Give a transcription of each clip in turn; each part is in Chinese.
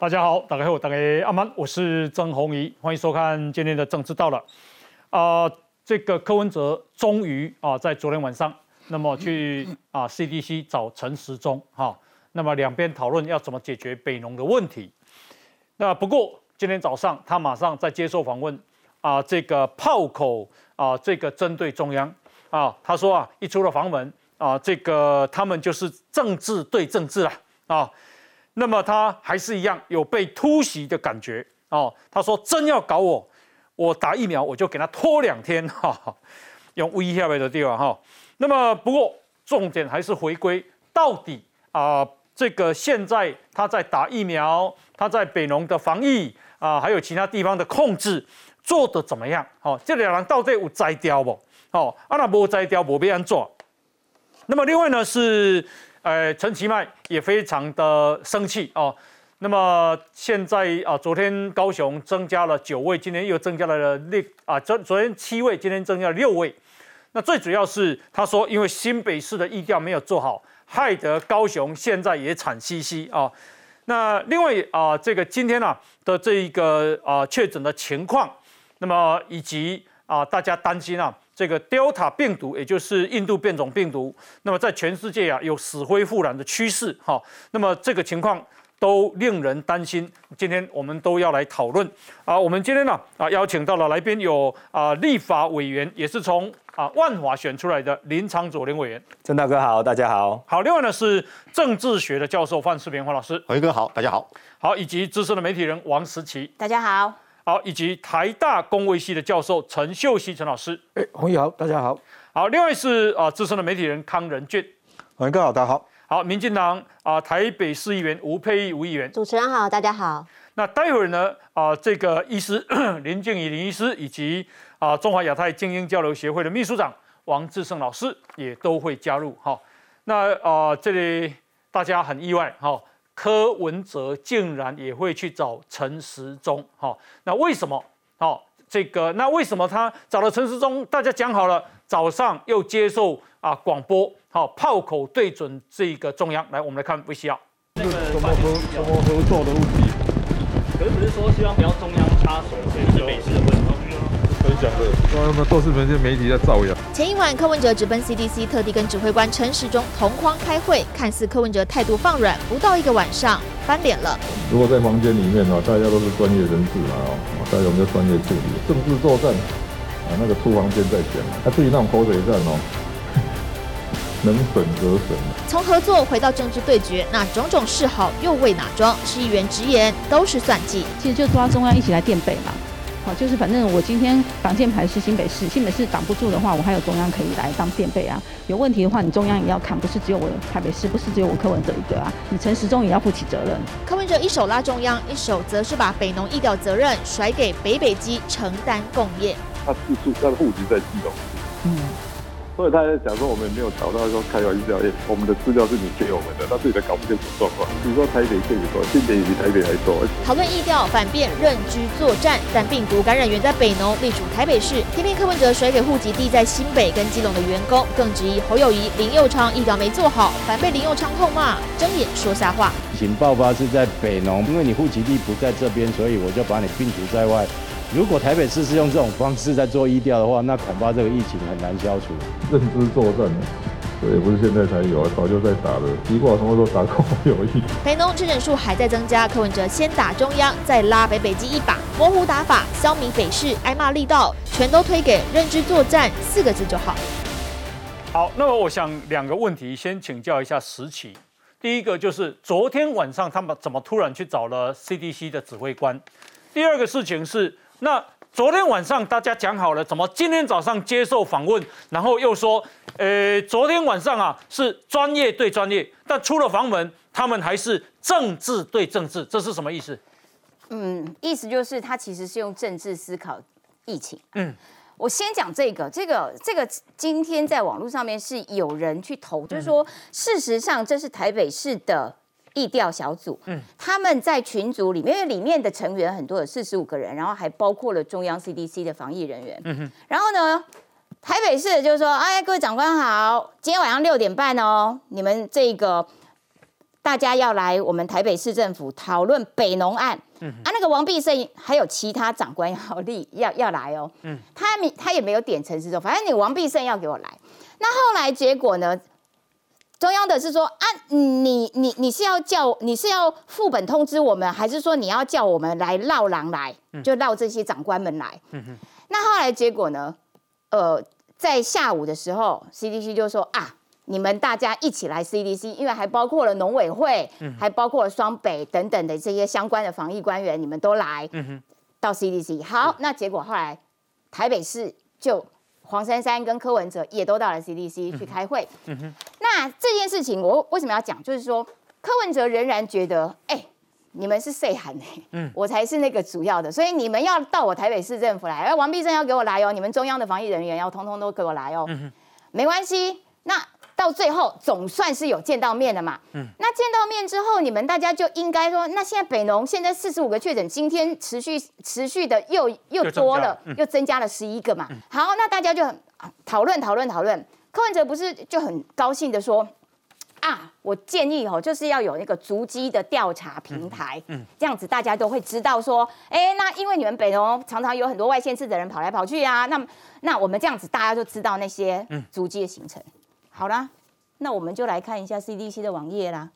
大家好，大家好，大家阿曼，我是曾宏仪，欢迎收看今天的政治到了。啊，这个柯文哲终于啊，在昨天晚上，那么去 啊 CDC 找陈时中哈，那么两边讨论要怎么解决北农的问题。那不过今天早上他马上在接受访问啊，这个炮口啊，这个针对中央啊，他说啊，一出了房门啊，这个他们就是政治对政治了啊。那么他还是一样有被突袭的感觉哦。他说真要搞我，我打疫苗我就给他拖两天 哈，用威胁的地方哈。那么不过重点还是回归到底啊，这个现在他在打疫苗，他在北农的防疫啊，还有其他地方的控制做得怎么样？好，这两人到底有摘掉不？好，啊那无摘掉，无必安做。那么另外呢是。呃，陈其迈也非常的生气哦。那么现在啊，昨天高雄增加了九位，今天又增加了六啊，昨昨天七位，今天增加了六位。那最主要是他说，因为新北市的疫调没有做好，害得高雄现在也惨兮兮啊。那另外啊，这个今天呢的这一个啊确诊的情况，那么以及啊大家担心啊。这个 Delta 病毒，也就是印度变种病毒，那么在全世界啊有死灰复燃的趋势，哈，那么这个情况都令人担心。今天我们都要来讨论啊，我们今天呢啊邀请到了来宾有啊立法委员，也是从啊万华选出来的林昌佐林委员，郑大哥好，大家好，好。另外呢是政治学的教授范世平黄老师，辉哥好，大家好，好，以及资深的媒体人王石奇，大家好。好，以及台大公卫系的教授陈秀熙陈老师，哎，洪毅好，大家好。好，另外是啊资深的媒体人康仁俊，洪毅哥好，大家好。好，民进党啊台北市议员吴佩义吴议员，主持人好，大家好。那待会儿呢啊这个医师 林静怡林医师以及啊中华亚太精英交流协会的秘书长王志胜老师也都会加入哈。那啊这里大家很意外哈。柯文哲竟然也会去找陈时中，哈，那为什么？好，这个那为什么他找了陈时中？大家讲好了，早上又接受啊广播，好，炮口对准这个中央。来，我们来看。那个怎么合怎么合作的问题？可是不是说希望不要中央插手，这是北市的问题。分享的，那么都是那些媒体在造谣。前一晚，柯文哲直奔 CDC，特地跟指挥官陈时中同框开会，看似柯文哲态度放软，不到一个晚上翻脸了。如果在房间里面哦，大家都是专业人士嘛哦，大家我们就专业处理政治作战啊，那个出房间再讲。那至于那种口水战哦，能省则省。从合作回到政治对决，那种种示好又为哪桩？市议员直言都是算计，其实就抓中央一起来垫背嘛。好，就是反正我今天挡箭牌是新北市，新北市挡不住的话，我还有中央可以来当垫背啊。有问题的话，你中央也要看，不是只有我台北市，不是只有我柯文哲一个啊。你陈时中也要负起责任。柯文哲一手拉中央，一手则是把北农医疗责任甩给北北基承担共业。他自述，他的户籍在基隆。嗯。所以他在讲说，我们没有找到说开玩笑，我们的资料是你给我们的，他自己都搞不清楚状况。比如说台北县多，新北比台北还多。讨论疫调反变认居作战，但病毒感染源在北农，隶属台北市。偏偏柯文哲甩给户籍地在新北跟基隆的员工，更质疑侯友谊、林佑昌疫调没做好，反被林佑昌痛骂，睁眼说瞎话。疫情爆发是在北农，因为你户籍地不在这边，所以我就把你病毒在外。如果台北市是用这种方式在做医调的话，那恐怕这个疫情很难消除。认知作战呢？对，不是现在才有啊，早就在打了。习惯什么时候打空有益？北农确诊数还在增加，柯文哲先打中央，再拉北北基一把，模糊打法，消弭北市挨骂力道，全都推给认知作战四个字就好。好，那么我想两个问题，先请教一下石奇。第一个就是昨天晚上他们怎么突然去找了 CDC 的指挥官？第二个事情是。那昨天晚上大家讲好了，怎么今天早上接受访问，然后又说，呃，昨天晚上啊是专业对专业，但出了房门，他们还是政治对政治，这是什么意思？嗯，意思就是他其实是用政治思考疫情。嗯，我先讲这个，这个，这个今天在网络上面是有人去投，就是说，事实上这是台北市的。疫调小组，嗯，他们在群组里面，因为里面的成员很多，有四十五个人，然后还包括了中央 CDC 的防疫人员，嗯哼，然后呢，台北市就是说，哎，各位长官好，今天晚上六点半哦，你们这个。大家要来我们台北市政府讨论北农案。嗯，啊，那个王必胜还有其他长官要立要要来哦。嗯，他没他也没有点陈时中，反正你王必胜要给我来。那后来结果呢？中央的是说啊，你你你是要叫你是要副本通知我们，还是说你要叫我们来绕狼来，就绕这些长官们来？那后来结果呢？呃，在下午的时候，CDC 就说啊，你们大家一起来 CDC，因为还包括了农委会，还包括了双北等等的这些相关的防疫官员，你们都来到 CDC。好，那结果后来台北市就。黄珊珊跟柯文哲也都到了 CDC 去开会。嗯哼，那这件事情我为什么要讲？就是说柯文哲仍然觉得，哎，你们是谁喊呢？嗯，我才是那个主要的，所以你们要到我台北市政府来。哎，王必胜要给我来哦，你们中央的防疫人员要通通都给我来哦。嗯哼，没关系。那到最后总算是有见到面了嘛？嗯，那见到面之后，你们大家就应该说，那现在北农现在四十五个确诊，今天持续持续的又又多了，又增加了十一个嘛。好，那大家就讨论讨论讨论。柯文哲不是就很高兴的说啊，我建议哦，就是要有那个足迹的调查平台，嗯，这样子大家都会知道说，哎，那因为你们北农常常有很多外县市的人跑来跑去啊，那那我们这样子大家就知道那些足迹的行程。好啦，那我们就来看一下 CDC 的网页啦。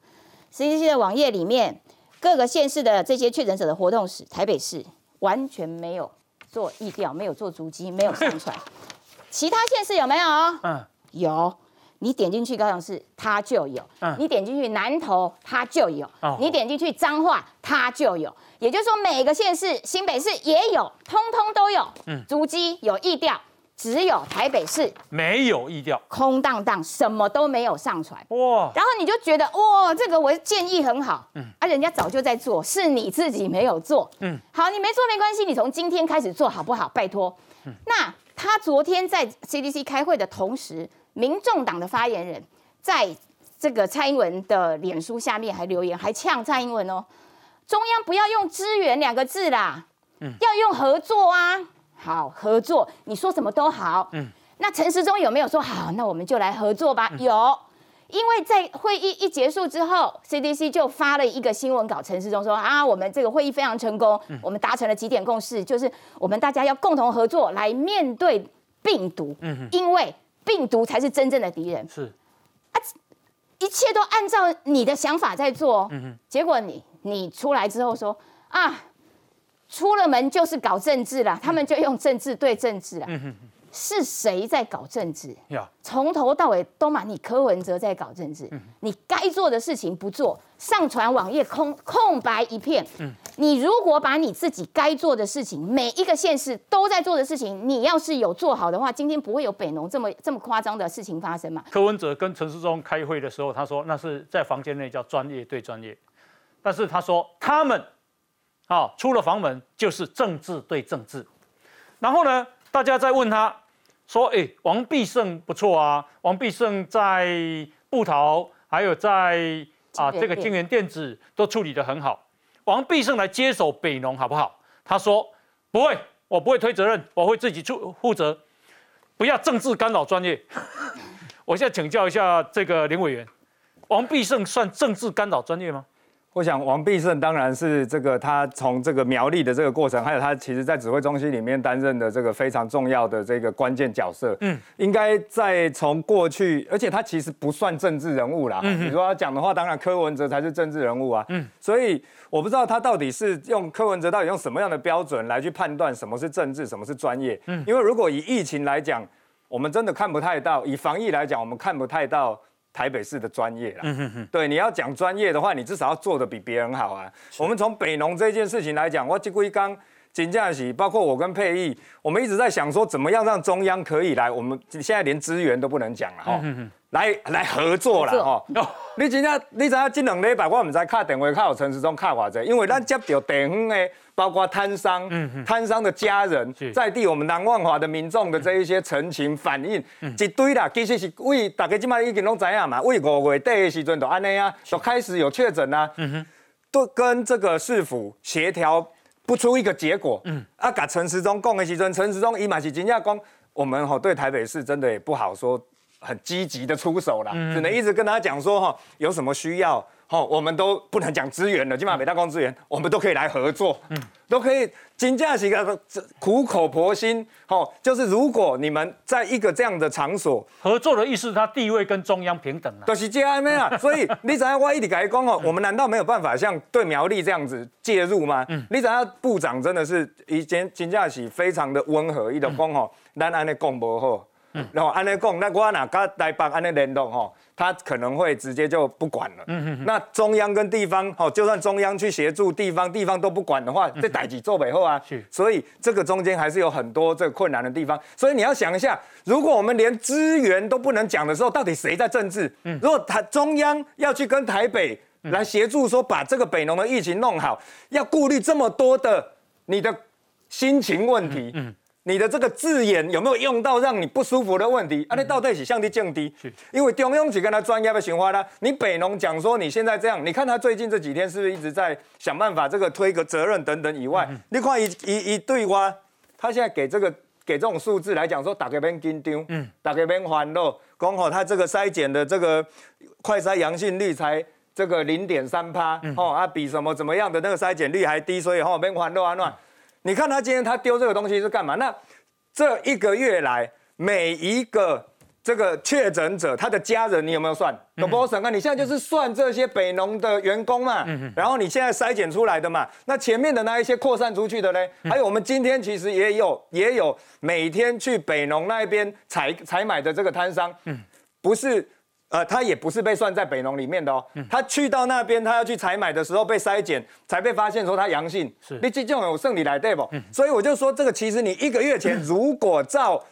CDC 的网页里面，各个县市的这些确诊者的活动史，台北市完全没有做疫调，没有做足迹，没有上传。其他县市有没有？嗯，有。你点进去高雄市，它就有；你点进去南投，它就有；你点进去彰化，它就有。也就是说，每个县市，新北市也有，通通都有。嗯，足迹有意调。只有台北市没有意调，空荡荡，什么都没有上传哇。然后你就觉得哇，这个我建议很好，嗯，啊，人家早就在做，是你自己没有做，嗯，好，你没做没关系，你从今天开始做好不好？拜托。那他昨天在 CDC 开会的同时，民众党的发言人在这个蔡英文的脸书下面还留言，还呛蔡英文哦，中央不要用支援两个字啦，嗯，要用合作啊。好合作，你说什么都好。嗯，那陈时中有没有说好？那我们就来合作吧。有，因为在会议一结束之后，CDC 就发了一个新闻稿。陈时中说啊，我们这个会议非常成功，我们达成了几点共识，就是我们大家要共同合作来面对病毒。嗯因为病毒才是真正的敌人。是啊，一切都按照你的想法在做。嗯结果你你出来之后说啊。出了门就是搞政治了，他们就用政治对政治了。是谁在搞政治？从头到尾都嘛你柯文哲在搞政治。你该做的事情不做，上传网页空空白一片。你如果把你自己该做的事情，每一个县市都在做的事情，你要是有做好的话，今天不会有北农这么这么夸张的事情发生嘛？柯文哲跟陈世忠开会的时候，他说那是在房间内叫专业对专业，但是他说他们。哦，出了房门就是政治对政治，然后呢，大家在问他，说：“哎，王必胜不错啊，王必胜在布桃，还有在啊这个金源电子都处理得很好，王必胜来接手北农好不好？”他说：“不会，我不会推责任，我会自己出负责，不要政治干扰专业。”我现在请教一下这个林委员，王必胜算政治干扰专业吗？我想王必胜当然是这个，他从这个苗栗的这个过程，还有他其实在指挥中心里面担任的这个非常重要的这个关键角色。嗯，应该在从过去，而且他其实不算政治人物啦。嗯，你说他讲的话，当然柯文哲才是政治人物啊。嗯，所以我不知道他到底是用柯文哲到底用什么样的标准来去判断什么是政治，什么是专业。嗯，因为如果以疫情来讲，我们真的看不太到；以防疫来讲，我们看不太到。台北市的专业啦，对，你要讲专业的话，你至少要做的比别人好啊。我们从北农这件事情来讲，我这归刚金价喜，包括我跟佩义，我们一直在想说，怎么样让中央可以来，我们现在连资源都不能讲了哈。来来合作了哈！你真正你知影这两礼拜我唔知卡电话卡有陈时中卡偌济，因为咱接到地方的，包括摊商、摊商的家人，在地我们南万华的民众的这一些陈情反映，一堆啦，其实是为大家今麦已经拢知影嘛，为五月底的时阵就安尼啊，就开始有确诊啦，都跟这个市府协调不出一个结果，嗯啊，甲陈时中讲的时阵，陈时中伊嘛是真正讲，我们吼对台北市真的也不好说。很积极的出手了，只能一直跟他讲说哈，有什么需要哦，我们都不能讲资源了，起码北大公资源，我们都可以来合作，嗯，都可以。金价是个苦口婆心，哦，就是如果你们在一个这样的场所合作的意思，它地位跟中央平等了，都是这样没啊。所以你怎样我一直改讲哦，我们难道没有办法像对苗栗这样子介入吗？嗯，你怎样部长真的是以前金价是非常的温和，伊就讲哦，咱安的讲不好。然后安尼讲，那我哪跟台北安尼联动吼，他可能会直接就不管了。嗯嗯。那中央跟地方吼，就算中央去协助地方，地方都不管的话，这代际做背后啊。是。所以这个中间还是有很多这个困难的地方。所以你要想一下，如果我们连资源都不能讲的时候，到底谁在政治？嗯。如果台中央要去跟台北来协助说把这个北农的疫情弄好，要顾虑这么多的你的心情问题。嗯。你的这个字眼有没有用到让你不舒服的问题？啊，你到底是向低降低？因为中央只跟他专业的循环啦。你北农讲说你现在这样，你看他最近这几天是不是一直在想办法这个推个责任等等以外，你看一一一对哇，他现在给这个给这种数字来讲说，大家别紧张，嗯，大家别欢乐，刚好他这个筛检的这个快筛阳性率才这个零点三趴，哦啊，比什么怎么样的那个筛检率还低，所以吼别欢乐啊乱。你看他今天他丢这个东西是干嘛？那这一个月来每一个这个确诊者他的家人，你有没有算？有没有算？那你现在就是算这些北农的员工嘛，然后你现在筛检出来的嘛，那前面的那一些扩散出去的嘞，还有我们今天其实也有也有每天去北农那边采采买的这个摊商，不是。呃，他也不是被算在北农里面的哦。他去到那边，他要去采买的时候被筛检，才被发现说他阳性。是，你这种有胜利来对不？所以我就说，这个其实你一个月前如果照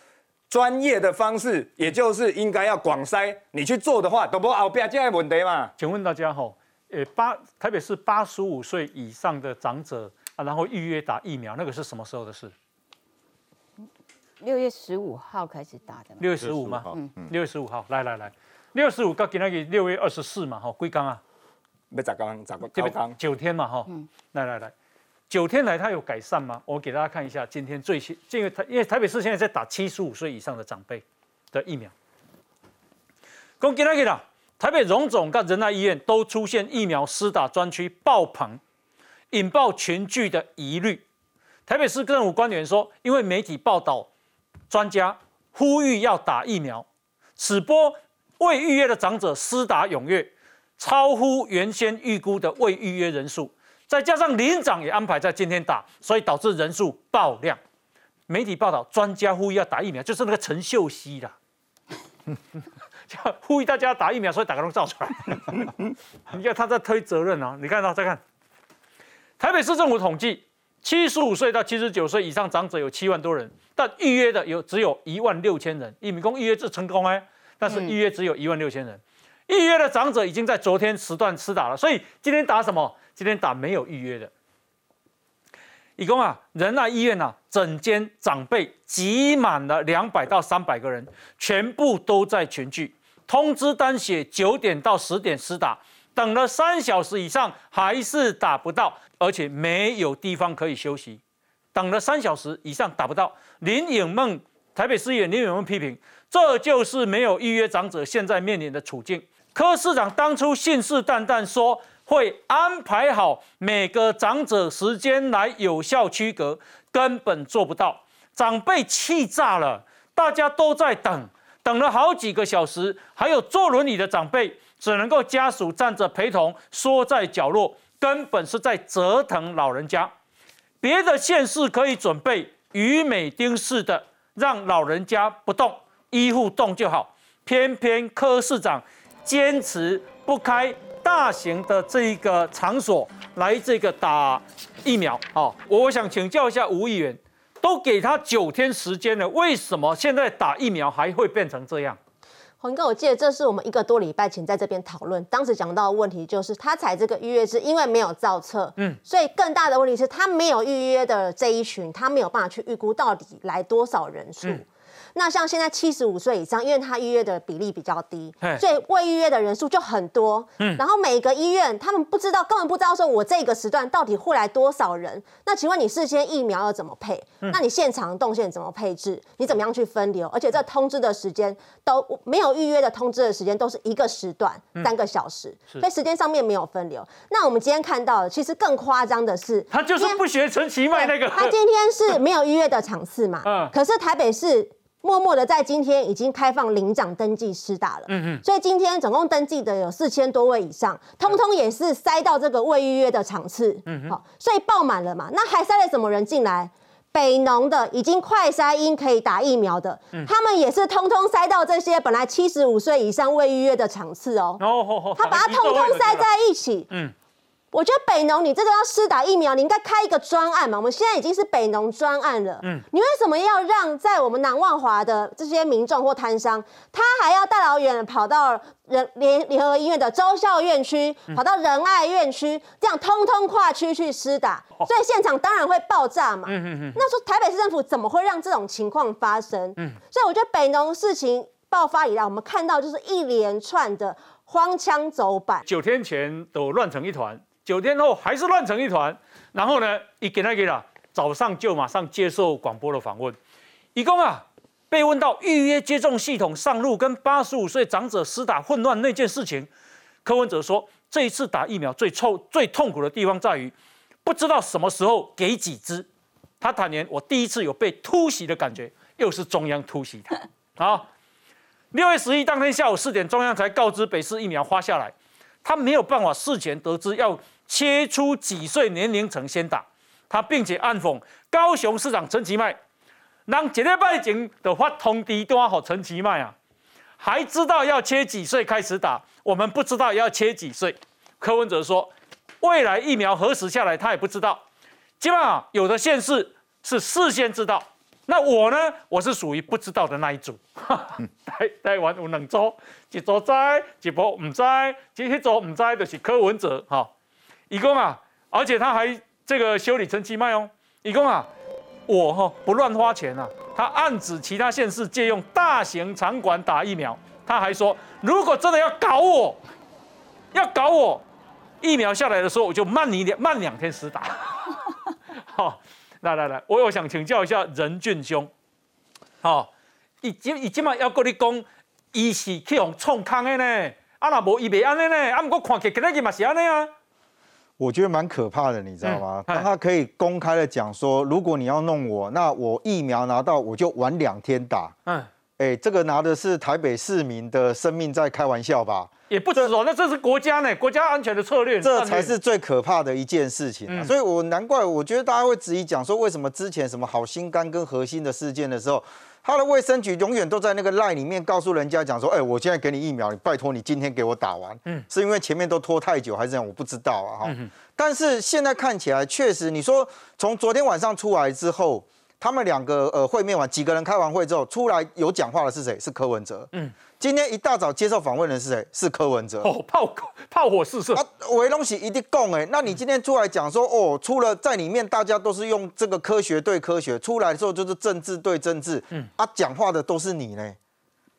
专业的方式，也就是应该要广筛，你去做的话，都不后边这样问题嘛？请问大家哈，呃，八台北市八十五岁以上的长者啊，然后预约打疫苗，那个是什么时候的事？六月十五号开始打的。六月十五吗？嗯，六月十五号，来来来。六十五到今仔日六月二十四嘛，哈，归刚啊，没咋刚咋个九天嘛，哈，来来来，九天来它有改善吗？我给大家看一下今天最新，因为台因为台北市现在在打七十五岁以上的长辈的疫苗。恭喜大家啦！台北荣总跟仁爱医院都出现疫苗施打专区爆棚，引爆群聚的疑虑。台北市政府官员说，因为媒体报道，专家呼吁要打疫苗，此波。未预约的长者施打踊跃，超乎原先预估的未预约人数，再加上领长也安排在今天打，所以导致人数爆量。媒体报道，专家呼吁要打疫苗，就是那个陈秀熙啦，呼吁大家打疫苗，所以打个都照出来。你看他在推责任啊！你看到再看，台北市政府统计，七十五岁到七十九岁以上长者有七万多人，但预约的有只有一万六千人。一米工预约制成功哎。但是预约只有一万六千人，预约的长者已经在昨天时段施打了，所以今天打什么？今天打没有预约的。一共啊，仁爱医院呐，整间长辈挤满了两百到三百个人，全部都在群聚。通知单写九点到十点施打，等了三小时以上还是打不到，而且没有地方可以休息。等了三小时以上打不到，林颖梦台北市议员林颖梦批评。这就是没有预约长者现在面临的处境。柯市长当初信誓旦旦说会安排好每个长者时间来有效区隔，根本做不到。长辈气炸了，大家都在等，等了好几个小时，还有坐轮椅的长辈只能够家属站着陪同，缩在角落，根本是在折腾老人家。别的县市可以准备鱼美丁式的，让老人家不动。医护动就好，偏偏柯市长坚持不开大型的这一个场所来这个打疫苗。好，我想请教一下吴议员，都给他九天时间了，为什么现在打疫苗还会变成这样？洪哥，我记得这是我们一个多礼拜前在这边讨论，当时讲到的问题就是他采这个预约制，因为没有造册，嗯，所以更大的问题是他没有预约的这一群，他没有办法去预估到底来多少人数。那像现在七十五岁以上，因为他预约的比例比较低，所以未预约的人数就很多。嗯，然后每个医院他们不知道，根本不知道说我这个时段到底会来多少人。那请问你事先疫苗要怎么配？那你现场动线怎么配置？你怎么样去分流？而且这通知的时间都没有预约的通知的时间都是一个时段，三个小时，所以时间上面没有分流。那我们今天看到的，其实更夸张的是，他就是不学陈其迈那个，他今天是没有预约的场次嘛？嗯可是台北市默默的在今天已经开放领奖登记师大了。嗯嗯。所以今天总共登记的有四千多位以上，通通也是塞到这个未预约的场次。嗯好，所以爆满了嘛？那还塞了什么人进来？北农的已经快筛阴可以打疫苗的，他们也是通通塞到这些本来七十五岁以上未预约的场次哦。哦哦哦，他把它通通塞在一起。嗯嗯，我觉得北农你这个要施打疫苗，你应该开一个专案嘛。我们现在已经是北农专案了。嗯，你为什么要让在我们南万华的这些民众或摊商，他还要大老远跑到人联联合医院的周校院区，跑到仁爱院区，这样通通跨区去施打，所以现场当然会爆炸嘛。嗯嗯嗯。那说台北市政府怎么会让这种情况发生？嗯，所以我觉得北农事情爆发以来，我们看到就是一连串的荒腔走板。九天前都乱成一团，九天后还是乱成一团。然后呢，一给他给了，早上就马上接受广播的访问。一共啊，被问到预约接种系统上路跟八十五岁长者施打混乱那件事情，柯文哲说，这一次打疫苗最臭、最痛苦的地方在于，不知道什么时候给几支。他坦言，我第一次有被突袭的感觉，又是中央突袭他。好，六月十一当天下午四点，中央才告知北市疫苗花下来，他没有办法事前得知要切出几岁年龄层先打，他并且暗讽高雄市长陈其迈，让一礼拜前的发通知单给陈其迈啊，还知道要切几岁开始打，我们不知道要切几岁。柯文哲说，未来疫苗何时下来他也不知道，基本上有的县市是事先知道。那我呢？我是属于不知道的那一组。台台湾有两组，一组知，一部唔知，这一组唔知就是柯文哲哈。一共啊，而且他还这个修理陈其迈哦。一共啊，我哈不乱花钱啊。他暗指其他县市借用大型场馆打疫苗，他还说，如果真的要搞我，要搞我，疫苗下来的时候我就慢你两慢两天施打。好。来来来，我我想请教一下任俊兄，好，伊今伊今嘛要跟你讲，伊是去用创康的呢，啊那无伊袂安尼呢，啊毋过看起今日嘛是安尼啊。我觉得蛮可怕的，你知道吗？当他可以公开的讲说，如果你要弄我，那我疫苗拿到我就晚两天打。嗯，哎，这个拿的是台北市民的生命在开玩笑吧？也不止哦，那这是国家呢，国家安全的策略，这才是最可怕的一件事情啊！所以我难怪，我觉得大家会质疑讲说，为什么之前什么好心肝跟核心的事件的时候，他的卫生局永远都在那个 line 里面告诉人家讲说，哎，我现在给你疫苗，你拜托你今天给我打完。嗯，是因为前面都拖太久还是怎样？我不知道啊哈。但是现在看起来，确实你说从昨天晚上出来之后。他们两个呃会面完，几个人开完会之后出来有讲话的是谁？是柯文哲。嗯，今天一大早接受访问的是谁？是柯文哲。哦，炮炮火四射啊！维东喜一定供哎，那你今天出来讲说哦，出了在里面大家都是用这个科学对科学，出来的时候就是政治对政治。嗯啊，讲话的都是你呢。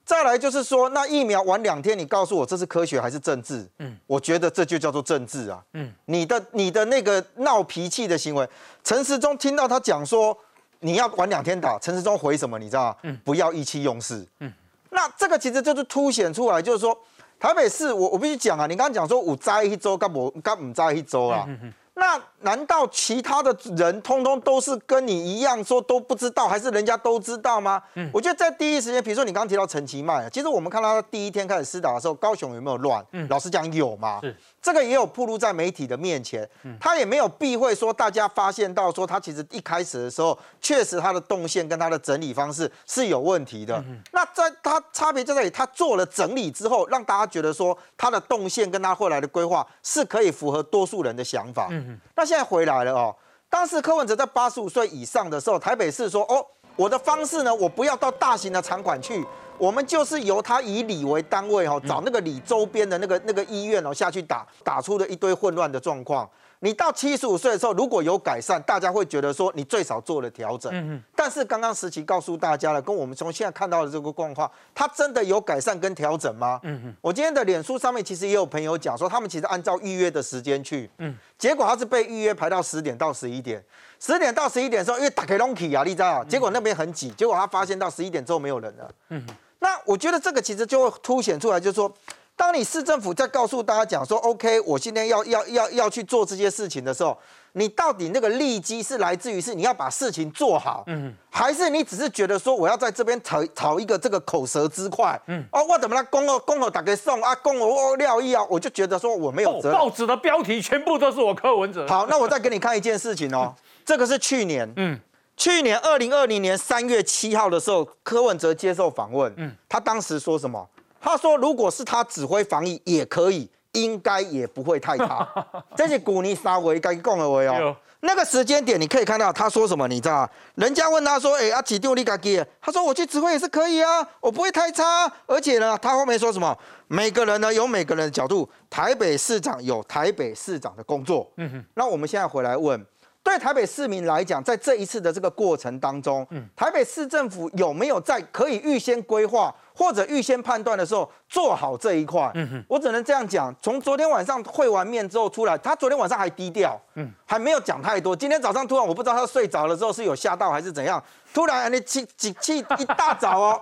再来就是说，那疫苗晚两天，你告诉我这是科学还是政治？嗯，我觉得这就叫做政治啊。嗯，你的你的那个闹脾气的行为，陈时中听到他讲说。你要晚两天打，陈时中回什么？你知道吗？嗯，不要意气用事。嗯，那这个其实就是凸显出来，就是说台北市，我我必须讲啊，你刚刚讲说五灾一周，干不干五灾一周啊？那难道其他的人通通都是跟你一样说都不知道，还是人家都知道吗？嗯，我觉得在第一时间，比如说你刚刚提到陈其迈，其实我们看到他第一天开始施打的时候，高雄有没有乱？嗯，老实讲有吗？是。这个也有暴露在媒体的面前，他也没有避讳说，大家发现到说他其实一开始的时候，确实他的动线跟他的整理方式是有问题的。那在他差别在这里，他做了整理之后，让大家觉得说他的动线跟他后来的规划是可以符合多数人的想法。嗯那现在回来了哦，当时柯文哲在八十五岁以上的时候，台北市说哦，我的方式呢，我不要到大型的场馆去。我们就是由他以里为单位哈，找那个里周边的那个那个医院哦下去打，打出了一堆混乱的状况。你到七十五岁的时候，如果有改善，大家会觉得说你最少做了调整。嗯但是刚刚时期告诉大家了，跟我们从现在看到的这个状况，它真的有改善跟调整吗？嗯我今天的脸书上面其实也有朋友讲说，他们其实按照预约的时间去，嗯，结果他是被预约排到十点到十一点，十点到十一点的时候，因为打开 l o n k y 啊，你知道，结果那边很挤，结果他发现到十一点之后没有人了。嗯。那我觉得这个其实就会凸显出来，就是说。当你市政府在告诉大家讲说，OK，我今天要要要要去做这些事情的时候，你到底那个利基是来自于是你要把事情做好，嗯，还是你只是觉得说我要在这边讨讨一个这个口舌之快，嗯，哦，我怎么来公哦公哦打给送啊，恭贺我廖一啊，我就觉得说我没有责任。报纸的标题全部都是我柯文哲。好，那我再给你看一件事情哦，这个是去年，嗯，去年二零二零年三月七号的时候，柯文哲接受访问，嗯，他当时说什么？他说：“如果是他指挥防疫也可以，应该也不会太差。这是古尼沙维该讲的话哦。那个时间点你可以看到他说什么，你知道人家问他说：‘哎，阿奇丢你自己？’他说：‘我去指挥也是可以啊，我不会太差。’而且呢，他后面说什么？每个人呢有每个人的角度，台北市长有台北市长的工作。嗯哼。那我们现在回来问，对台北市民来讲，在这一次的这个过程当中，台北市政府有没有在可以预先规划？”或者预先判断的时候做好这一块，我只能这样讲。从昨天晚上会完面之后出来，他昨天晚上还低调，嗯，还没有讲太多。今天早上突然我不知道他睡着了之后是有吓到还是怎样，突然你起起气一大早哦，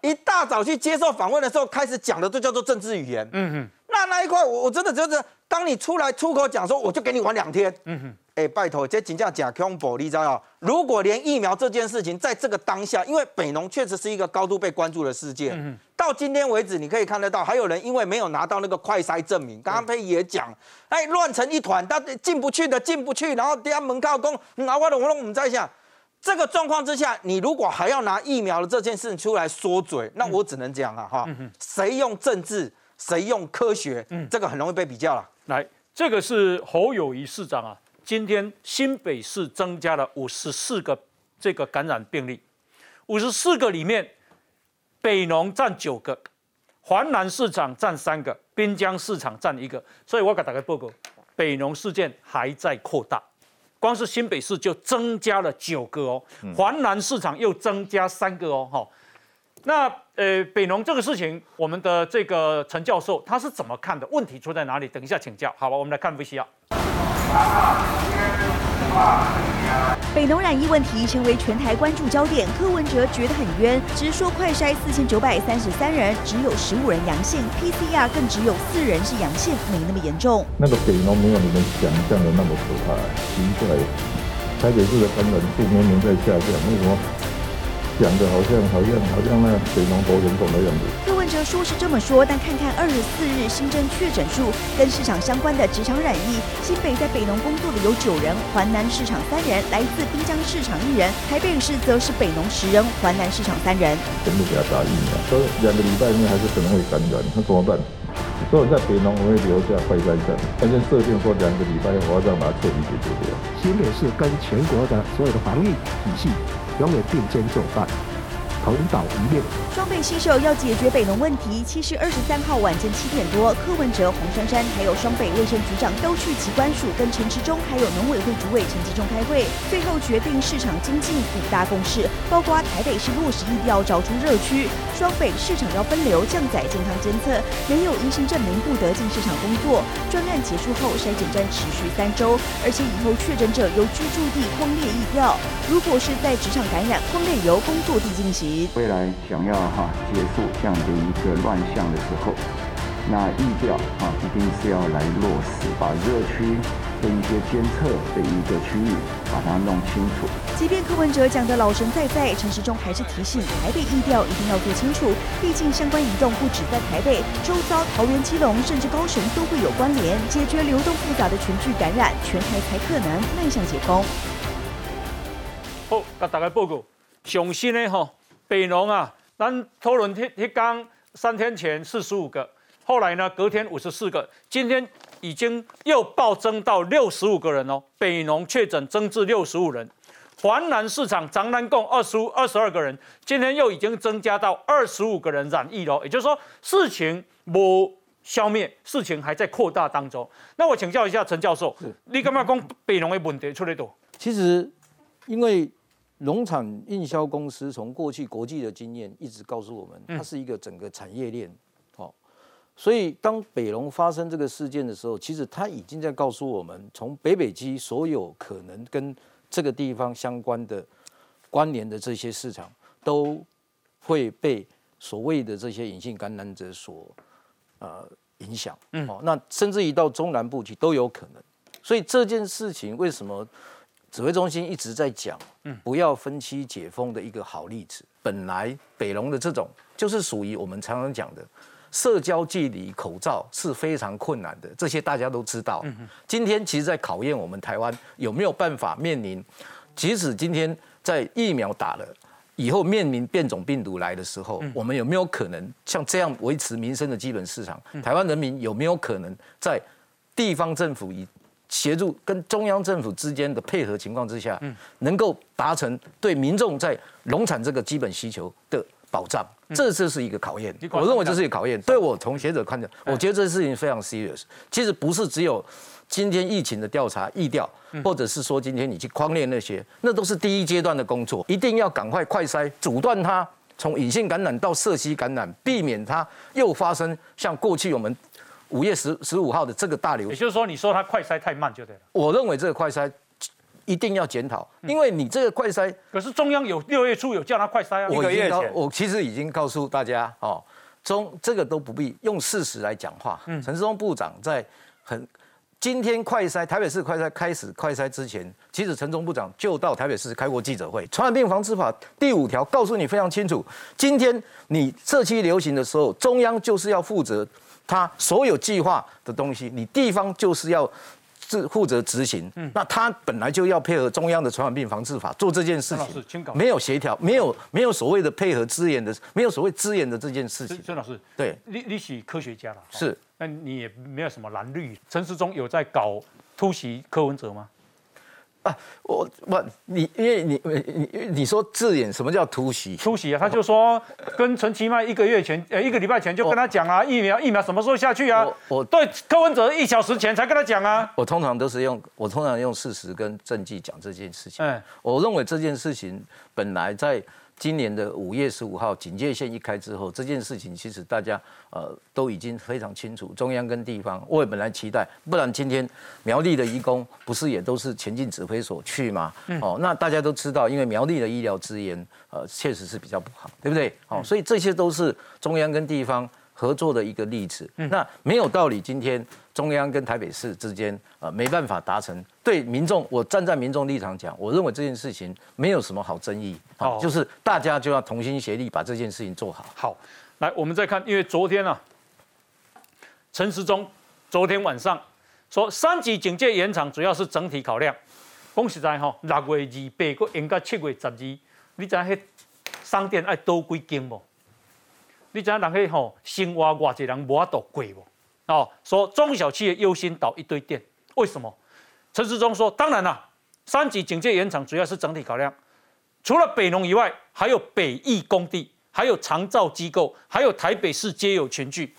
一大早去接受访问的时候开始讲的就叫做政治语言，嗯哼，那那一块我我真的觉得，当你出来出口讲说我就给你玩两天，嗯哼。哎，拜托，这真正假恐怖，你知道如果连疫苗这件事情，在这个当下，因为北农确实是一个高度被关注的事件，嗯到今天为止，你可以看得到，还有人因为没有拿到那个快筛证明，刚刚佩也讲，哎，乱成一团，他进不去的进不去，然后底下门靠工，拿我的我我们在想，这个状况之下，你如果还要拿疫苗的这件事情出来说嘴，那我只能讲啊，哈，谁用政治，谁用科学，嗯。这个很容易被比较了。来，这个是侯友谊市长啊。今天新北市增加了五十四个这个感染病例，五十四个里面，北农占九个，环南市场占三个，滨江市场占一个，所以我给大家报告，北农事件还在扩大，光是新北市就增加了九个哦，环南市场又增加三个哦，哈，那呃北农这个事情，我们的这个陈教授他是怎么看的？问题出在哪里？等一下请教，好吧？我们来看 V C R。北农染疫问题成为全台关注焦点，柯文哲觉得很冤，直说快筛四千九百三十三人，只有十五人阳性，PCR 更只有四人是阳性，没那么严重。那个北农没有你们想象的那么可怕，奇怪，台北市的感染数年年在下降，为什么？讲的好像好像好像那北农头人种的样子。柯文哲说是这么说，但看看二十四日新增确诊数跟市场相关的职场染疫，新北在北农工作的有九人，环南市场三人，来自滨江市场一人，台北市则是北农十人，环南市场三人。全部给他打疫苗，说两个礼拜内还是可能会感染，那怎么办？所以在北农我会留下快筛站，而且设定说两个礼拜我要让它彻底解决掉。新北市跟全国的所有的防疫体系。永远并肩作战，同岛一面。双北新手要解决北农问题。其实二十三号晚间七点多，柯文哲、黄珊珊还有双北卫生局长都去机关署跟陈池中还有农委会主委陈吉中开会，最后决定市场经济五大共识，包括台北市落实疫调找出热区，双北市场要分流降载健康监测，没有阴性证明不得进市场工作。专案结束后，筛检站持续三周，而且以后确诊者由居住地框列疫调，如果是在职场感染，框列由工作地进行。未来想要哈。结束这样的一个乱象的时候，那意调啊，一定是要来落实，把热区跟一些监测的一个区域把它弄清楚。即便柯文哲讲的老神在在，陈时中还是提醒台北意调一定要做清楚，毕竟相关移动不止在台北，周遭桃园、基隆甚至高雄都会有关联，解决流动复杂的群聚感染，全台才可能迈向解封。好，甲大家报告，上新的吼，北农啊。咱讨论天一刚三天前四十五个，后来呢隔天五十四个，今天已经又暴增到六十五个人哦。北农确诊增至六十五人，环南市场长南共二十五二十二个人，今天又已经增加到二十五个人染疫了。也就是说事情无消灭，事情还在扩大当中。那我请教一下陈教授，你干嘛讲北农的问题出来多？其实，因为农产运销公司从过去国际的经验一直告诉我们，它是一个整个产业链，哦，所以当北龙发生这个事件的时候，其实它已经在告诉我们，从北北基所有可能跟这个地方相关的关联的这些市场，都会被所谓的这些隐性感染者所呃影响，嗯，哦，那甚至于到中南部去都有可能。所以这件事情为什么指挥中心一直在讲，嗯，不要分期解封的一个好例子。本来北龙的这种就是属于我们常常讲的社交距离、口罩是非常困难的，这些大家都知道。今天其实在考验我们台湾有没有办法面临，即使今天在疫苗打了以后，面临变种病毒来的时候，我们有没有可能像这样维持民生的基本市场？台湾人民有没有可能在地方政府以协助跟中央政府之间的配合情况之下，能够达成对民众在农产这个基本需求的保障，这就是一个考验。我认为这是一个考验。对我从学者看的，我觉得这事情非常 serious。其实不是只有今天疫情的调查、疫调，或者是说今天你去框列那些，那都是第一阶段的工作，一定要赶快快筛，阻断它从隐性感染到社区感染，避免它又发生像过去我们。五月十十五号的这个大流，也就是说，你说它快筛太慢就对了。我认为这个快筛一定要检讨，因为你这个快筛，可是中央有六月初有叫他快筛啊。我已经我其实已经告诉大家哦，中这个都不必用事实来讲话。陈世忠部长在很今天快筛台北市快筛开始快筛之前，其实陈忠部长就到台北市开过记者会。传染病防治法第五条告诉你非常清楚，今天你社区流行的时候，中央就是要负责。他所有计划的东西，你地方就是要自负责执行。嗯，那他本来就要配合中央的传染病防治法做这件事情，没有协调，没有没有所谓的配合资源的，没有所谓资源的这件事情。孙老师，对，你你是科学家了，是，那你也没有什么蓝绿。陈时中有在搞突袭柯文哲吗？啊，我我你因为你你你说字眼什么叫突袭？突袭啊，他就说跟陈其迈一个月前呃一个礼拜前就跟他讲啊，疫苗疫苗什么时候下去啊？我对柯文哲一小时前才跟他讲啊。我通常都是用我通常用事实跟证据讲这件事情。嗯，我认为这件事情本来在。今年的五月十五号警戒线一开之后，这件事情其实大家呃都已经非常清楚，中央跟地方。我也本来期待，不然今天苗栗的义工不是也都是前进指挥所去吗？哦，那大家都知道，因为苗栗的医疗资源呃确实是比较不好，对不对？哦，所以这些都是中央跟地方。合作的一个例子，那没有道理。今天中央跟台北市之间，呃，没办法达成。对民众，我站在民众立场讲，我认为这件事情没有什么好争议。好，就是大家就要同心协力把这件事情做好。好，来，我们再看，因为昨天啊，陈时中昨天晚上说，三级警戒延长主要是整体考量。讲实在哈，六月二八个延到七月十二，你知迄商店爱多几间不？你知影人去吼生活偌济人无法度过无？哦，说中小企业优先倒一堆店，为什么？陈世忠说，当然啦，三级警戒延长主要是整体考量，除了北农以外，还有北艺工地，还有长照机构，还有台北市皆有群聚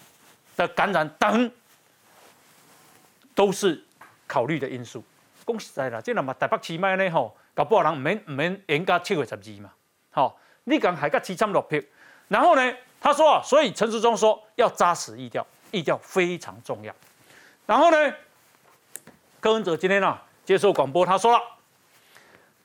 的感染等，都是考虑的因素。讲实在啦，这那嘛台北市卖呢吼，搞不好人唔免唔免延到七月十二嘛，好，你讲还个七千六票，然后呢？他说啊，所以陈时中说要扎实意调，意调非常重要。然后呢，柯文哲今天呢接受广播，他说了，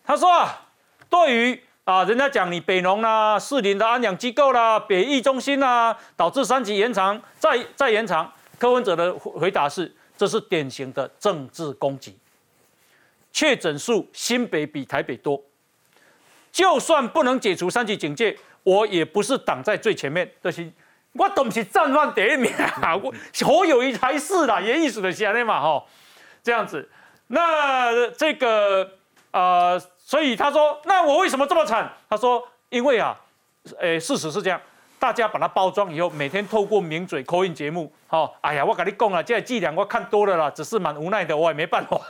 他说啊，对于啊人家讲你北农啦、士林的安养机构啦、北艺中心啦，导致三级延长再再延长，柯文哲的回答是，这是典型的政治攻击。确诊数新北比台北多，就算不能解除三级警戒。我也不是挡在最前面，这些我都不是战犯第一名啊！我侯友谊才是啦，也意思的下来嘛，哈，这样子。那这个呃，所以他说，那我为什么这么惨？他说，因为啊，诶，事实是这样，大家把它包装以后，每天透过名嘴口音节目，好，哎呀，我跟你讲了，这伎俩我看多了啦，只是蛮无奈的，我也没办法。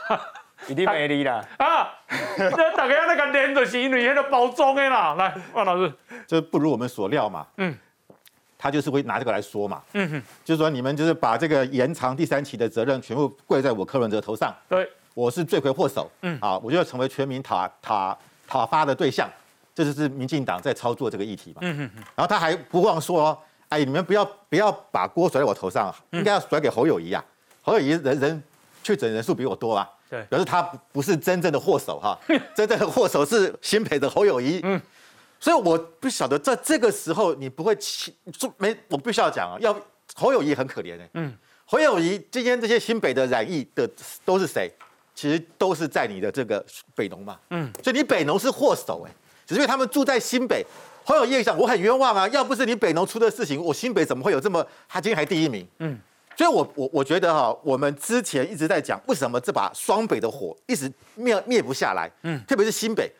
一定没你啦！啊，这大家那个脸就是因为那个包装的啦。来，万老师，这不如我们所料嘛。嗯，他就是会拿这个来说嘛，嗯哼，就是说你们就是把这个延长第三期的责任全部跪在我柯文哲头上，对，我是罪魁祸首，嗯。啊，我就要成为全民讨讨讨伐的对象，这就是民进党在操作这个议题嘛。嗯哼哼，然后他还不忘说哦，哎，你们不要不要把锅甩在我头上，应该要甩给侯友谊啊，侯友谊人人确诊人数比我多啊，对表示他不不是真正的祸首哈，真正的祸首是新北的侯友谊。嗯，所以我不晓得在这个时候你不会气，就没我必须要讲啊，要侯友谊很可怜哎，嗯，侯友谊今天这些新北的染疫的都是谁？其实都是在你的这个北农嘛，嗯，所以你北农是祸首哎，只是因为他们住在新北。侯友谊想，我很冤枉啊！要不是你北农出的事情，我新北怎么会有这么？他今天还第一名。嗯，所以我我我觉得哈，我们之前一直在讲，为什么这把双北的火一直灭灭不下来？嗯，特别是新北，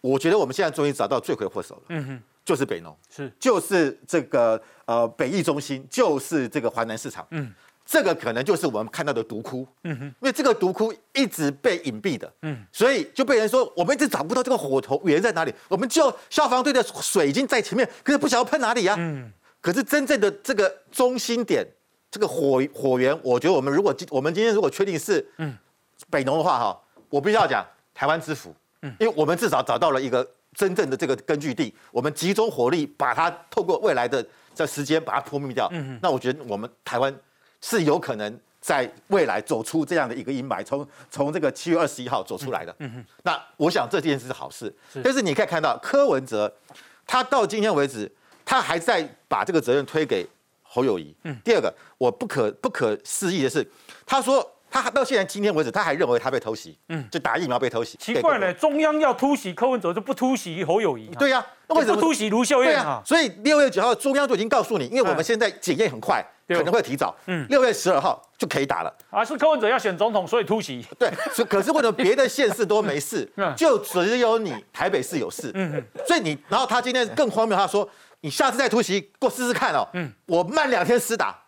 我觉得我们现在终于找到罪魁祸首了。嗯哼，就是北农，是就是这个呃北艺中心，就是这个华南市场。嗯，这个可能就是我们看到的毒窟。嗯哼，因为这个毒窟一直被隐蔽的，嗯，所以就被人说我们一直找不到这个火头源在哪里。我们就消防队的水已经在前面，可是不晓得喷哪里呀、嗯，可是真正的这个中心点，这个火火源，我觉得我们如果今我们今天如果确定是嗯。北农的话哈，我必须要讲台湾之福，嗯。因为我们至少找到了一个真正的这个根据地，我们集中火力把它透过未来的这时间把它扑灭掉。嗯那我觉得我们台湾是有可能在未来走出这样的一个阴霾，从从这个七月二十一号走出来的。嗯哼，那我想这件事是好事。是，但是你可以看到柯文哲，他到今天为止，他还在把这个责任推给侯友谊。嗯第二个，我不可不可思议的是，他说他到现在今天为止，他还认为他被偷袭，嗯就打疫苗被偷袭。奇怪了，中央要突袭柯文哲，就不突袭侯友谊啊。对呀、那为什么不突袭卢秀燕啊？所以六月九号中央就已经告诉你，因为我们现在检验很快，对可能会提早，嗯六月十二号就可以打了。啊，是柯文哲要选总统，所以突袭。对，所可是为什么别的县市都没事 嗯，就只有你台北市有事？嗯所以你，然后他今天更荒谬，他说你下次再突袭，给我试试看哦。嗯我慢两天施打，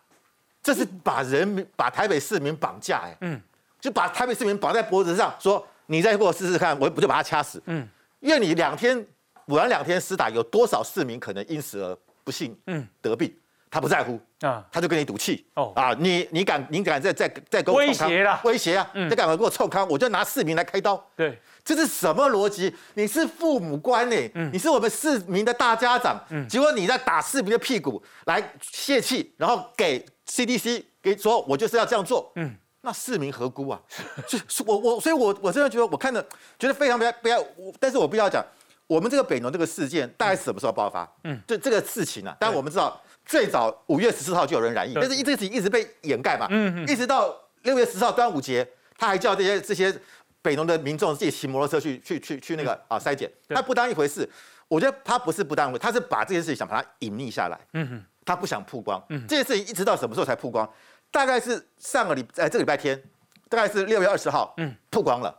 这是把人民把台北市民绑架哎，嗯就把台北市民绑在脖子上，说你再给我试试看，我不就把他掐死？嗯因为你两天晚两天施打，有多少市民可能因此而不幸嗯得病？他不在乎，啊，他就跟你赌气。哦啊，你你敢你敢再再再跟我威胁啦威胁啊！嗯再敢给我臭康，我就拿市民来开刀。对，这是什么逻辑？你是父母官呢、嗯你是我们市民的大家长，嗯结果你在打市民的屁股来泄气，然后给 CDC 给说，我就是要这样做。嗯那市民何辜啊？就是我我，所以我我真的觉得我看的觉得非常不要不要，我但是我必须要讲，我们这个北农这个事件大概什么时候爆发？嗯嗯，这这个事情啊，当然我们知道最早五月十四号就有人染疫，但是这个事情一直被掩盖嘛，一直到六月十号端午节，他还叫这些这些北农的民众自己骑摩托车去去去去那个啊筛检，对他不当一回事。我觉得他不是不当一回事，他是把这件事情想把它隐匿下来，嗯哼，他不想曝光。嗯这件事情一直到什么时候才曝光？大概是上个礼呃这个礼拜天，大概是六月二十号，嗯嗯，曝光了。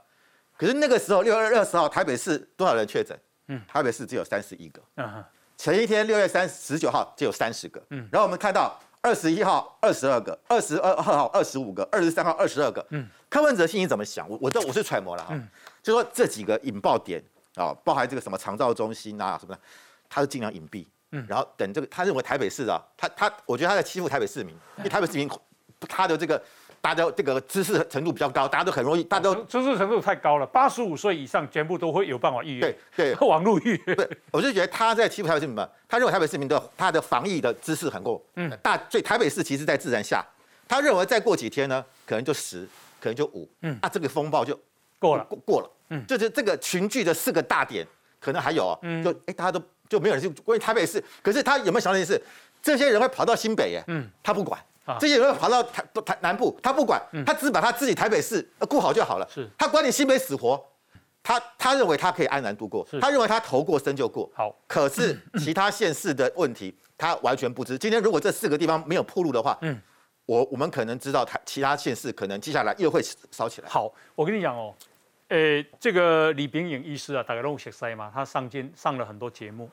可是那个时候六月二十号，台北市多少人确诊？嗯嗯，台北市只有三十一个。嗯哼，前一天六月三十九号就有三十个，嗯嗯，然后我们看到二十一号二十二个，二十二号二十五个，二十三号二十二个，嗯。嗯，柯文哲心里怎么想？我我这我是揣摩了哈，嗯。就说这几个引爆点啊，包含这个什么长照中心啊什么的，他是尽量隐蔽，嗯嗯，然后等这个他认为台北市啊，他他我觉得他在欺负台北市民，因为台北市民他的这个大家这个知识程度比较高，大家都很容易，大家都知识程度太高了，八十五岁以上全部都会有办法预约，对对，网络预约，对，我就觉得他在欺负台北市民嘛，他认为台北市民的他的防疫的知识很够，嗯。嗯，大所以台北市其实在自然下，他认为再过几天呢，可能就十，可能就五，嗯。嗯，啊，这个风暴就过了，过过了，嗯。嗯，就是这个群聚的四个大点，可能还有啊，嗯。就哎大家都就没有人去关于台北市，可是他有没有想到一件事？这些人会跑到新北耶，嗯。嗯，他不管。啊。这些人会跑到台台南部，他不管，他只把他自己台北市呃顾好就好了。是他管你新北死活，他他认为他可以安然度过，他认为他头过身就过。好，可是 其他县市的问题，他完全不知。今天如果这四个地方没有铺路的话，嗯嗯，我我们可能知道台其他县市可能接下来又会烧起来。好，我跟你讲哦，呃，这个李炳颖医师啊，大概都有熟悉嘛，他上进上了很多节目，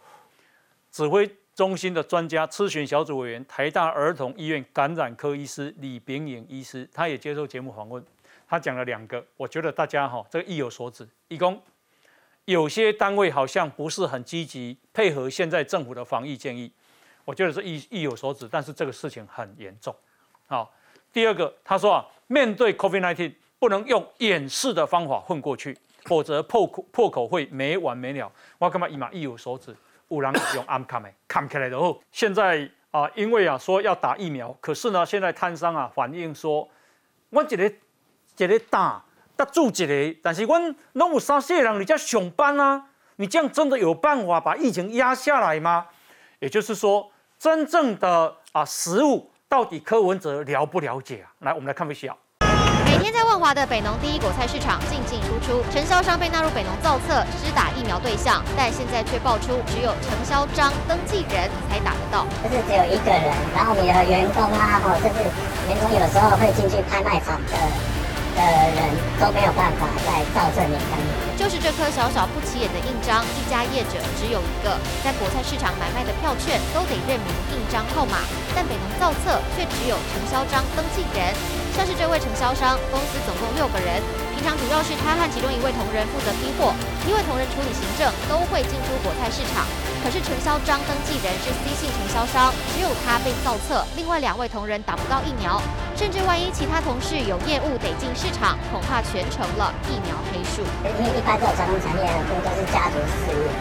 指挥中心的专家、咨询小组委员、台大儿童医院感染科医师李炳颖医师，他也接受节目访问，他讲了两个，我觉得大家哈、这个意有所指，一共有些单位好像不是很积极配合现在政府的防疫建议。我觉得是意意有所指，但是这个事情很严重。好，第二个，他说啊，面对 COVID-19 不能用掩饰的方法混过去，否则破口破口会没完没了。我干嘛以马意有所指，五郎用安卡美看起来的后，现在啊，因为啊说要打疫苗，可是呢，现在摊商啊反映说，我一个一个打，得住一个，但是我拢有三四个人你在上班啊，你这样真的有办法把疫情压下来吗？也就是说，真正的啊食物。到底柯文哲了不了解啊？来，我们来看一下。每天在万华的北农第一果菜市场进进出出，承销商被纳入北农造册施打疫苗对象，但现在却爆出只有承销章登记人才打得到，就是只有一个人，然后你的员工啊，或就是员工有时候会进去拍卖场的的人都没有办法在造册名单里。就是这颗小小不起眼的印章，一家业者只有一个，在国菜市场买卖的票券都得认明印章号码，但北农造册却只有承销章登记人。像是这位承销商，公司总共六个人，平常主要是他和其中一位同仁负责批货，一位同仁处理行政，都会进出国泰市场。可是承销章登记人是 C 姓承销商，只有他被造册，另外两位同仁打不到疫苗，甚至万一其他同事有业务得进市场，恐怕全成了疫苗黑数。因为一般这种传统产业很多都是家族事业，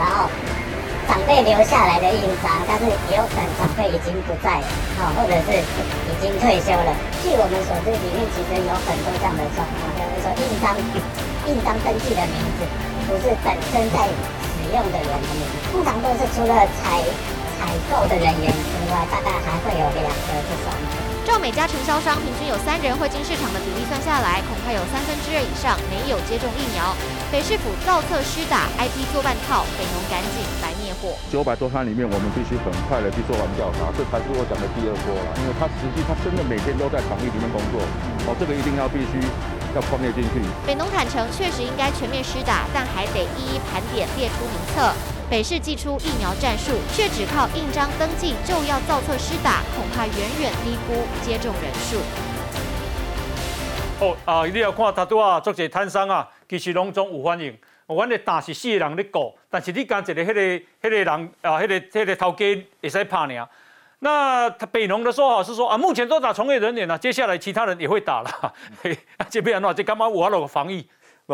然后。长辈留下来的印章，但是也有可能长辈已经不在了，啊，或者是已经退休了。据我们所知，里面其实有很多这样的状况，就是说印章、印章登记的名字不是本身在使用的人的名字，通常都是除了采采购的人员之外，大概还会有两个这种。照每家承销商平均有三人会进市场的比例算下来，恐怕有三分之二以上没有接种疫苗。北市府造册施打 IP 做半套，北农赶紧来灭火。九百多摊里面，我们必须很快的去做完调查，这才是我讲的第二波了。因为他实际他真的每天都在防疫里面工作，哦，这个一定要必须要框列进去。北农坦诚，确实应该全面施打，但还得一一盘点列出名册。北市祭出疫苗战术，却只靠印章登记就要造册施打，恐怕远远低估接种人数。哦啊，你要看他拄啊，做些摊商啊，其实拢总有反应。阮的打是四个人咧顾，但是你讲一个迄个迄个人啊，迄个迄个头家会使拍呢。那他北农的说法是说啊，目前都打从业人员了，接下来其他人也会打了。这边喏，这干嘛我了防疫？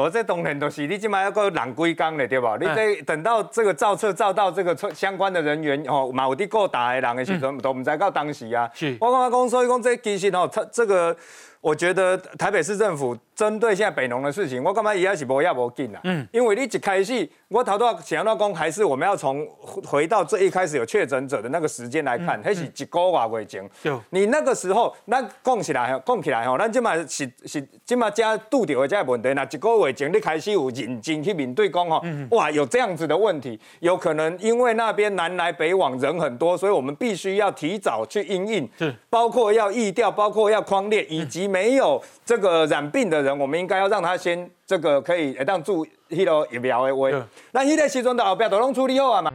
我这当然都是你起码要个人归工的对吧？你这等到这个造册造到这个相关的人员哦，嘛有啲够大的人的时阵，都唔知到当时啊。是，我刚刚讲所以讲这其实哦，他这个。我觉得台北市政府针对现在北农的事情，我干嘛一开始不要无紧啦？嗯，因为你一开始我头到想到讲，还是我们要从回到这一开始有确诊者的那个时间来看，还是一个月前。就你那个时候，那讲起来，讲起来吼，咱今嘛是是今嘛加拄到的这个问题，那一个月前你开始有认真去面对讲吼，哇，有这样子的问题，有可能因为那边南来北往人很多，所以我们必须要提早去应应，是包括要疫调，包括要框列，以及。没有这个染病的人，我们应该要让他先这个可以当注迄个疫苗的位。那迄个时阵的后边都拢处理好啊嘛。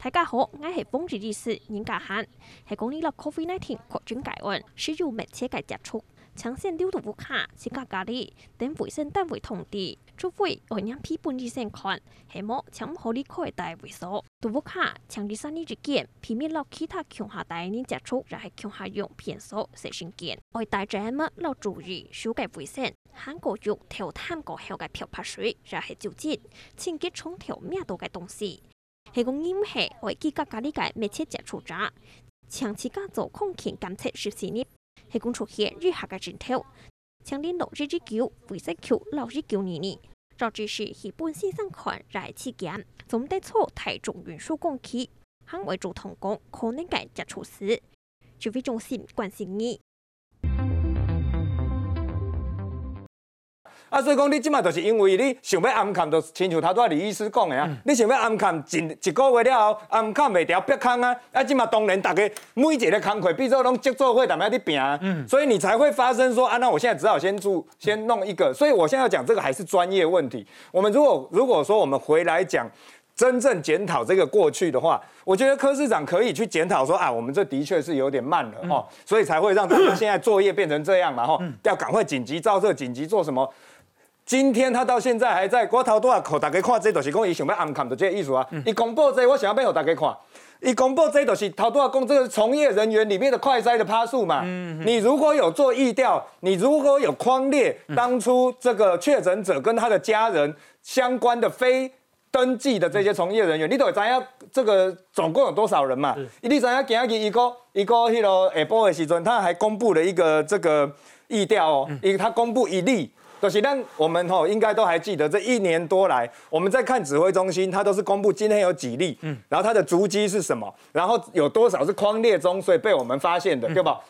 大家好，我是风之律师严家涵，系讲你了 COVID-19 确诊个案，需要密切嘅接触。抢先丢毒卡，先加咖喱，等卫生单位通知，除非有人批本医生看，系冇抢好离开大卫所。毒卡抢第三日之间，避免落其他强下大人接触，然后强下用片所食先见。爱大家么要注意，修改卫生，韩国用调探过后嘅漂白水，然后酒精，清洁冲调咩多嘅东西。系讲饮系为记加咖喱嘅密切接触者，长期加做空气监测十四日。系讲出现日下嘅镜头，强烈六日之九，灰色球六日九年年，导致是日本先生款来期间，总得错台中运输工期，行为做同工可能该接触时，除非中心关心你。啊，所以讲你即马就是因为你想要暗砍，就亲像头拄李医师讲的啊，你想要暗砍一一个月了后，暗砍袂掉，逼空啊，啊，即马当然大家每一个工课，比如说拢接做会，淡薄仔拼啊，所以你才会发生说啊，那我现在只好先做，先弄一个，所以我现在要讲这个还是专业问题。我们如果如果说我们回来讲真正检讨这个过去的话，我觉得柯市长可以去检讨说啊，我们这的确是有点慢了哦，所以才会让他们 现在作业变成这样嘛，吼，要赶快紧急造册，紧急做什么？今天他到现在还在，我头拄啊，给大家看，这就是讲伊想要暗砍的这个意思啊。伊公布这，我想要俾大家看。伊公布这，就是头拄啊讲这个从业人员里面的快筛的趴数嘛。你如果有做疫调，你如果有框列当初这个确诊者跟他的家人相关的非登记的这些从业人员，你都会知影这个总共有多少人嘛？你知影今日一个一个迄个下晡的时阵，他还公布了一个这个疫调哦，一他公布一例。就是但我们吼应该都还记得，这一年多来，我们在看指挥中心，它都是公布今天有几例，嗯，然后它的足迹是什么，然后有多少是框列中，所以被我们发现的，对吧？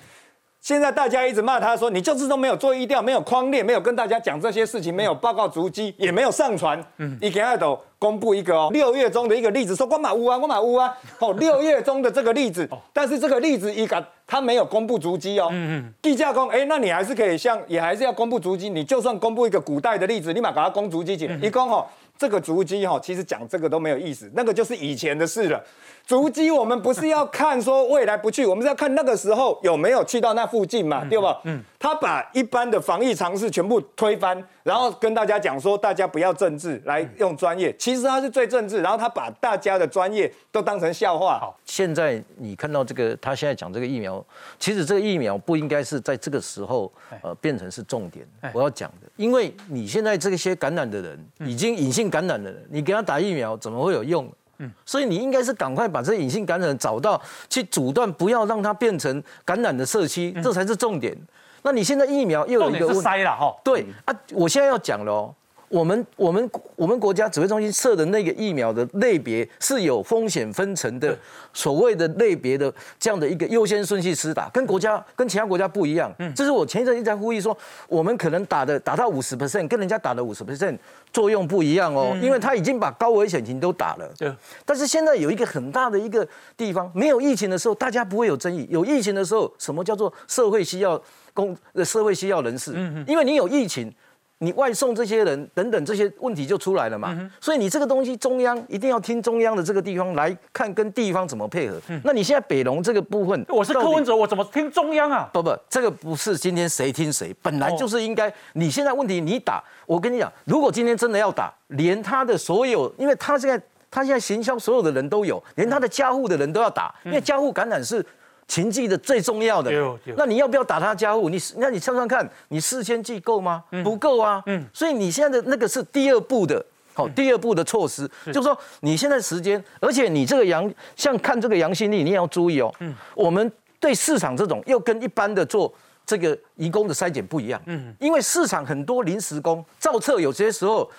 现在大家一直骂他说，你就是都没有做疫调，没有框列，没有跟大家讲这些事情，没有报告足迹，也没有上传，嗯，一给二斗公布一个哦，六月中的一个例子，说光马屋啊，光马屋啊，哦，六月中的这个例子，但是这个例子一个。他没有公布足迹哦，嗯嗯，地价公，哎，那你还是可以像，也还是要公布足迹。你就算公布一个古代的例子，立马给他公足迹起来。一公哦，这个足迹哈，其实讲这个都没有意思，那个就是以前的事了。足迹我们不是要看说未来不去，我们是要看那个时候有没有去到那附近嘛，对吧？嗯，他把一般的防疫常识全部推翻，然后跟大家讲说，大家不要政治，来用专业。其实他是最政治，然后他把大家的专业都当成笑话。好，现在你看到这个，他现在讲这个疫苗，其实这个疫苗不应该是在这个时候呃变成是重点。我要讲的，因为你现在这些感染的人，已经隐性感染的人，你给他打疫苗怎么会有用？嗯，所以你应该是赶快把这隐性感染找到，去阻断，不要让它变成感染的社区，这才是重点。那你现在疫苗又有一个筛了哈？对啊，我现在要讲了哦。我们我们我们国家指挥中心设的那个疫苗的类别是有风险分层的，所谓的类别的这样的一个优先顺序施打，跟国家跟其他国家不一样。嗯，这是我前一阵一直在呼吁说，我们可能打的打到五十 percent，跟人家打的五十 percent 作用不一样哦，因为他已经把高危险型都打了。对。但是现在有一个很大的一个地方，没有疫情的时候大家不会有争议，有疫情的时候，什么叫做社会需要公社会需要人士？嗯嗯。因为你有疫情。你外送这些人等等这些问题就出来了嘛，所以你这个东西中央一定要听中央的这个地方来看跟地方怎么配合。那你现在北农这个部分，我是柯文哲，我怎么听中央啊？不不，这个不是今天谁听谁，本来就是应该。你现在问题你打，我跟你讲，如果今天真的要打，连他的所有，因为他现在他现在行销所有的人都有，连他的家户的人都要打，因为家户感染是。情剂的最重要的，那你要不要打他家户？你那你算算看，你四千剂够吗？不够啊。嗯，所以你现在的那个是第二步的，好，第二步的措施，就是说你现在时间，而且你这个阳，像看这个阳性率，你也要注意哦。嗯，我们对市场这种又跟一般的做这个移工的筛检不一样。嗯，因为市场很多临时工造册，有些时候。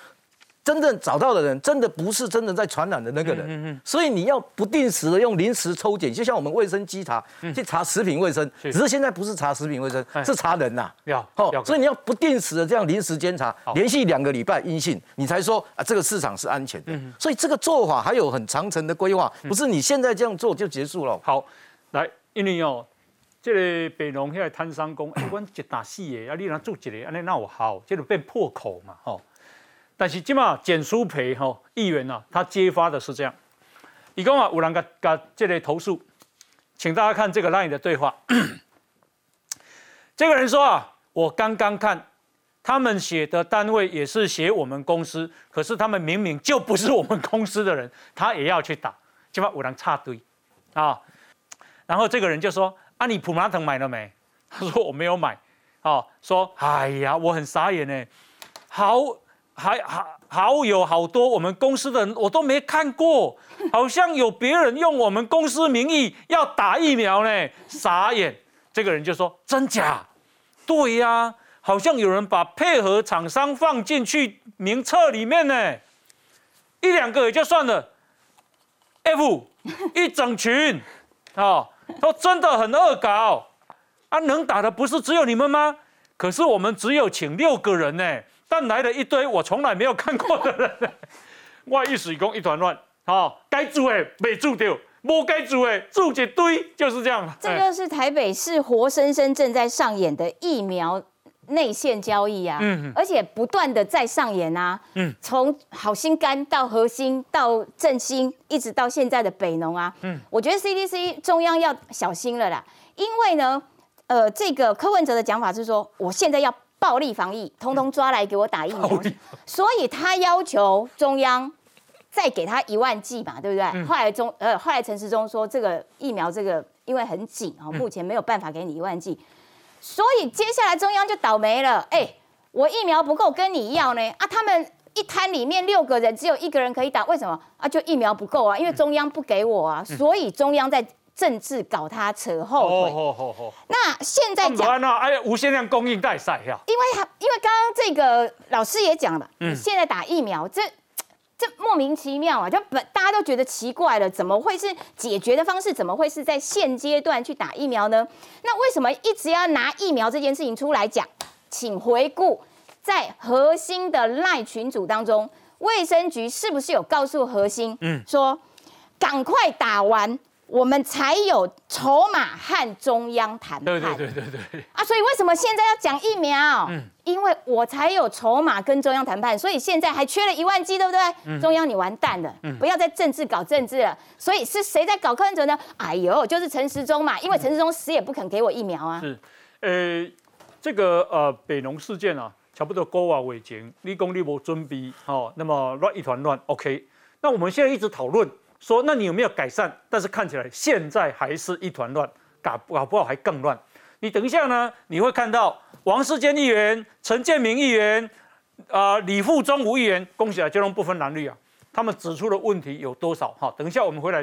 真正找到的人，真的不是真的在传染的那个人，所以你要不定时的用临时抽检，就像我们卫生稽查去查食品卫生，只是现在不是查食品卫生，是查人呐。要，所以你要不定时的这样临时监察，连续两个礼拜阴性，你才说啊这个市场是安全的。所以这个做法还有很长程的规划，不是你现在这样做就结束了。好，来，因为哦，这个北农现在摊商工，哎，我一打四个，啊，你让做一个，安尼那我好，这就变破口嘛，吼。但是今嘛简书培哈议员呐，他揭发的是这样，一共啊有人个个这类投诉，请大家看这个 line 的对话。这个人说啊，我刚刚看他们写的单位也是写我们公司，可是他们明明就不是我们公司的人，他也要去打，今嘛有人插队啊。然后这个人就说啊，你普马腾买了没？他说我没有买。哦，说哎呀，我很傻眼呢，好。还好好有好多我们公司的人我都没看过，好像有别人用我们公司名义要打疫苗呢，傻眼。这个人就说真假？对呀，好像有人把配合厂商放进去名册里面呢，一两个也就算了，F 一整群啊，都真的很恶搞啊！能打的不是只有你们吗？可是我们只有请六个人呢。但来了一堆我从来没有看过的人，外一水工一团乱，好，该住的没住掉，不该住的住一堆，就是这样。这个是台北市活生生正在上演的疫苗内线交易啊，嗯，而且不断的在上演啊，嗯，从好心肝到核心到振兴，一直到现在的北农啊，嗯，我觉得 CDC 中央要小心了啦，因为呢，呃，这个柯文哲的讲法是说，我现在要。暴力防疫，通通抓来给我打疫苗，所以他要求中央再给他一万剂嘛，对不对？后来中呃，后来陈时中说这个疫苗这个因为很紧啊，目前没有办法给你一万剂，所以接下来中央就倒霉了，哎，我疫苗不够跟你要呢？啊，他们一摊里面六个人只有一个人可以打，为什么？啊？就疫苗不够啊，因为中央不给我啊，所以中央在政治搞他扯后腿。哦哦哦那现在讲。哎呀，无限量供应带赛呀。因为他，因为刚刚这个老师也讲了，嗯现在打疫苗，这这莫名其妙啊，就本大家都觉得奇怪了，怎么会是解决的方式？怎么会是在现阶段去打疫苗呢？那为什么一直要拿疫苗这件事情出来讲？请回顾在核心的赖群组当中，卫生局是不是有告诉核心，嗯说赶快打完，我们才有筹码和中央谈判。对对对对对。啊，所以为什么现在要讲疫苗？嗯因为我才有筹码跟中央谈判，所以现在还缺了一万剂，对不对？嗯中央你完蛋了，嗯不要再政治搞政治了。所以是谁在搞柯文哲呢？哎呦，就是陈时中嘛，因为陈时中死也不肯给我疫苗啊。是，呃，这个呃北农事件啊，差不多高啊尾前，你讲你无准备，哦，那么乱一团乱，OK。那我们现在一直讨论说，那你有没有改善？但是看起来现在还是一团乱，搞搞不好还更乱。你等一下呢，你会看到王世坚议员、陈建明议员、啊、李富忠吴议员，恭喜啊，这种不分蓝绿啊，他们指出的问题有多少？哈，等一下我们回来。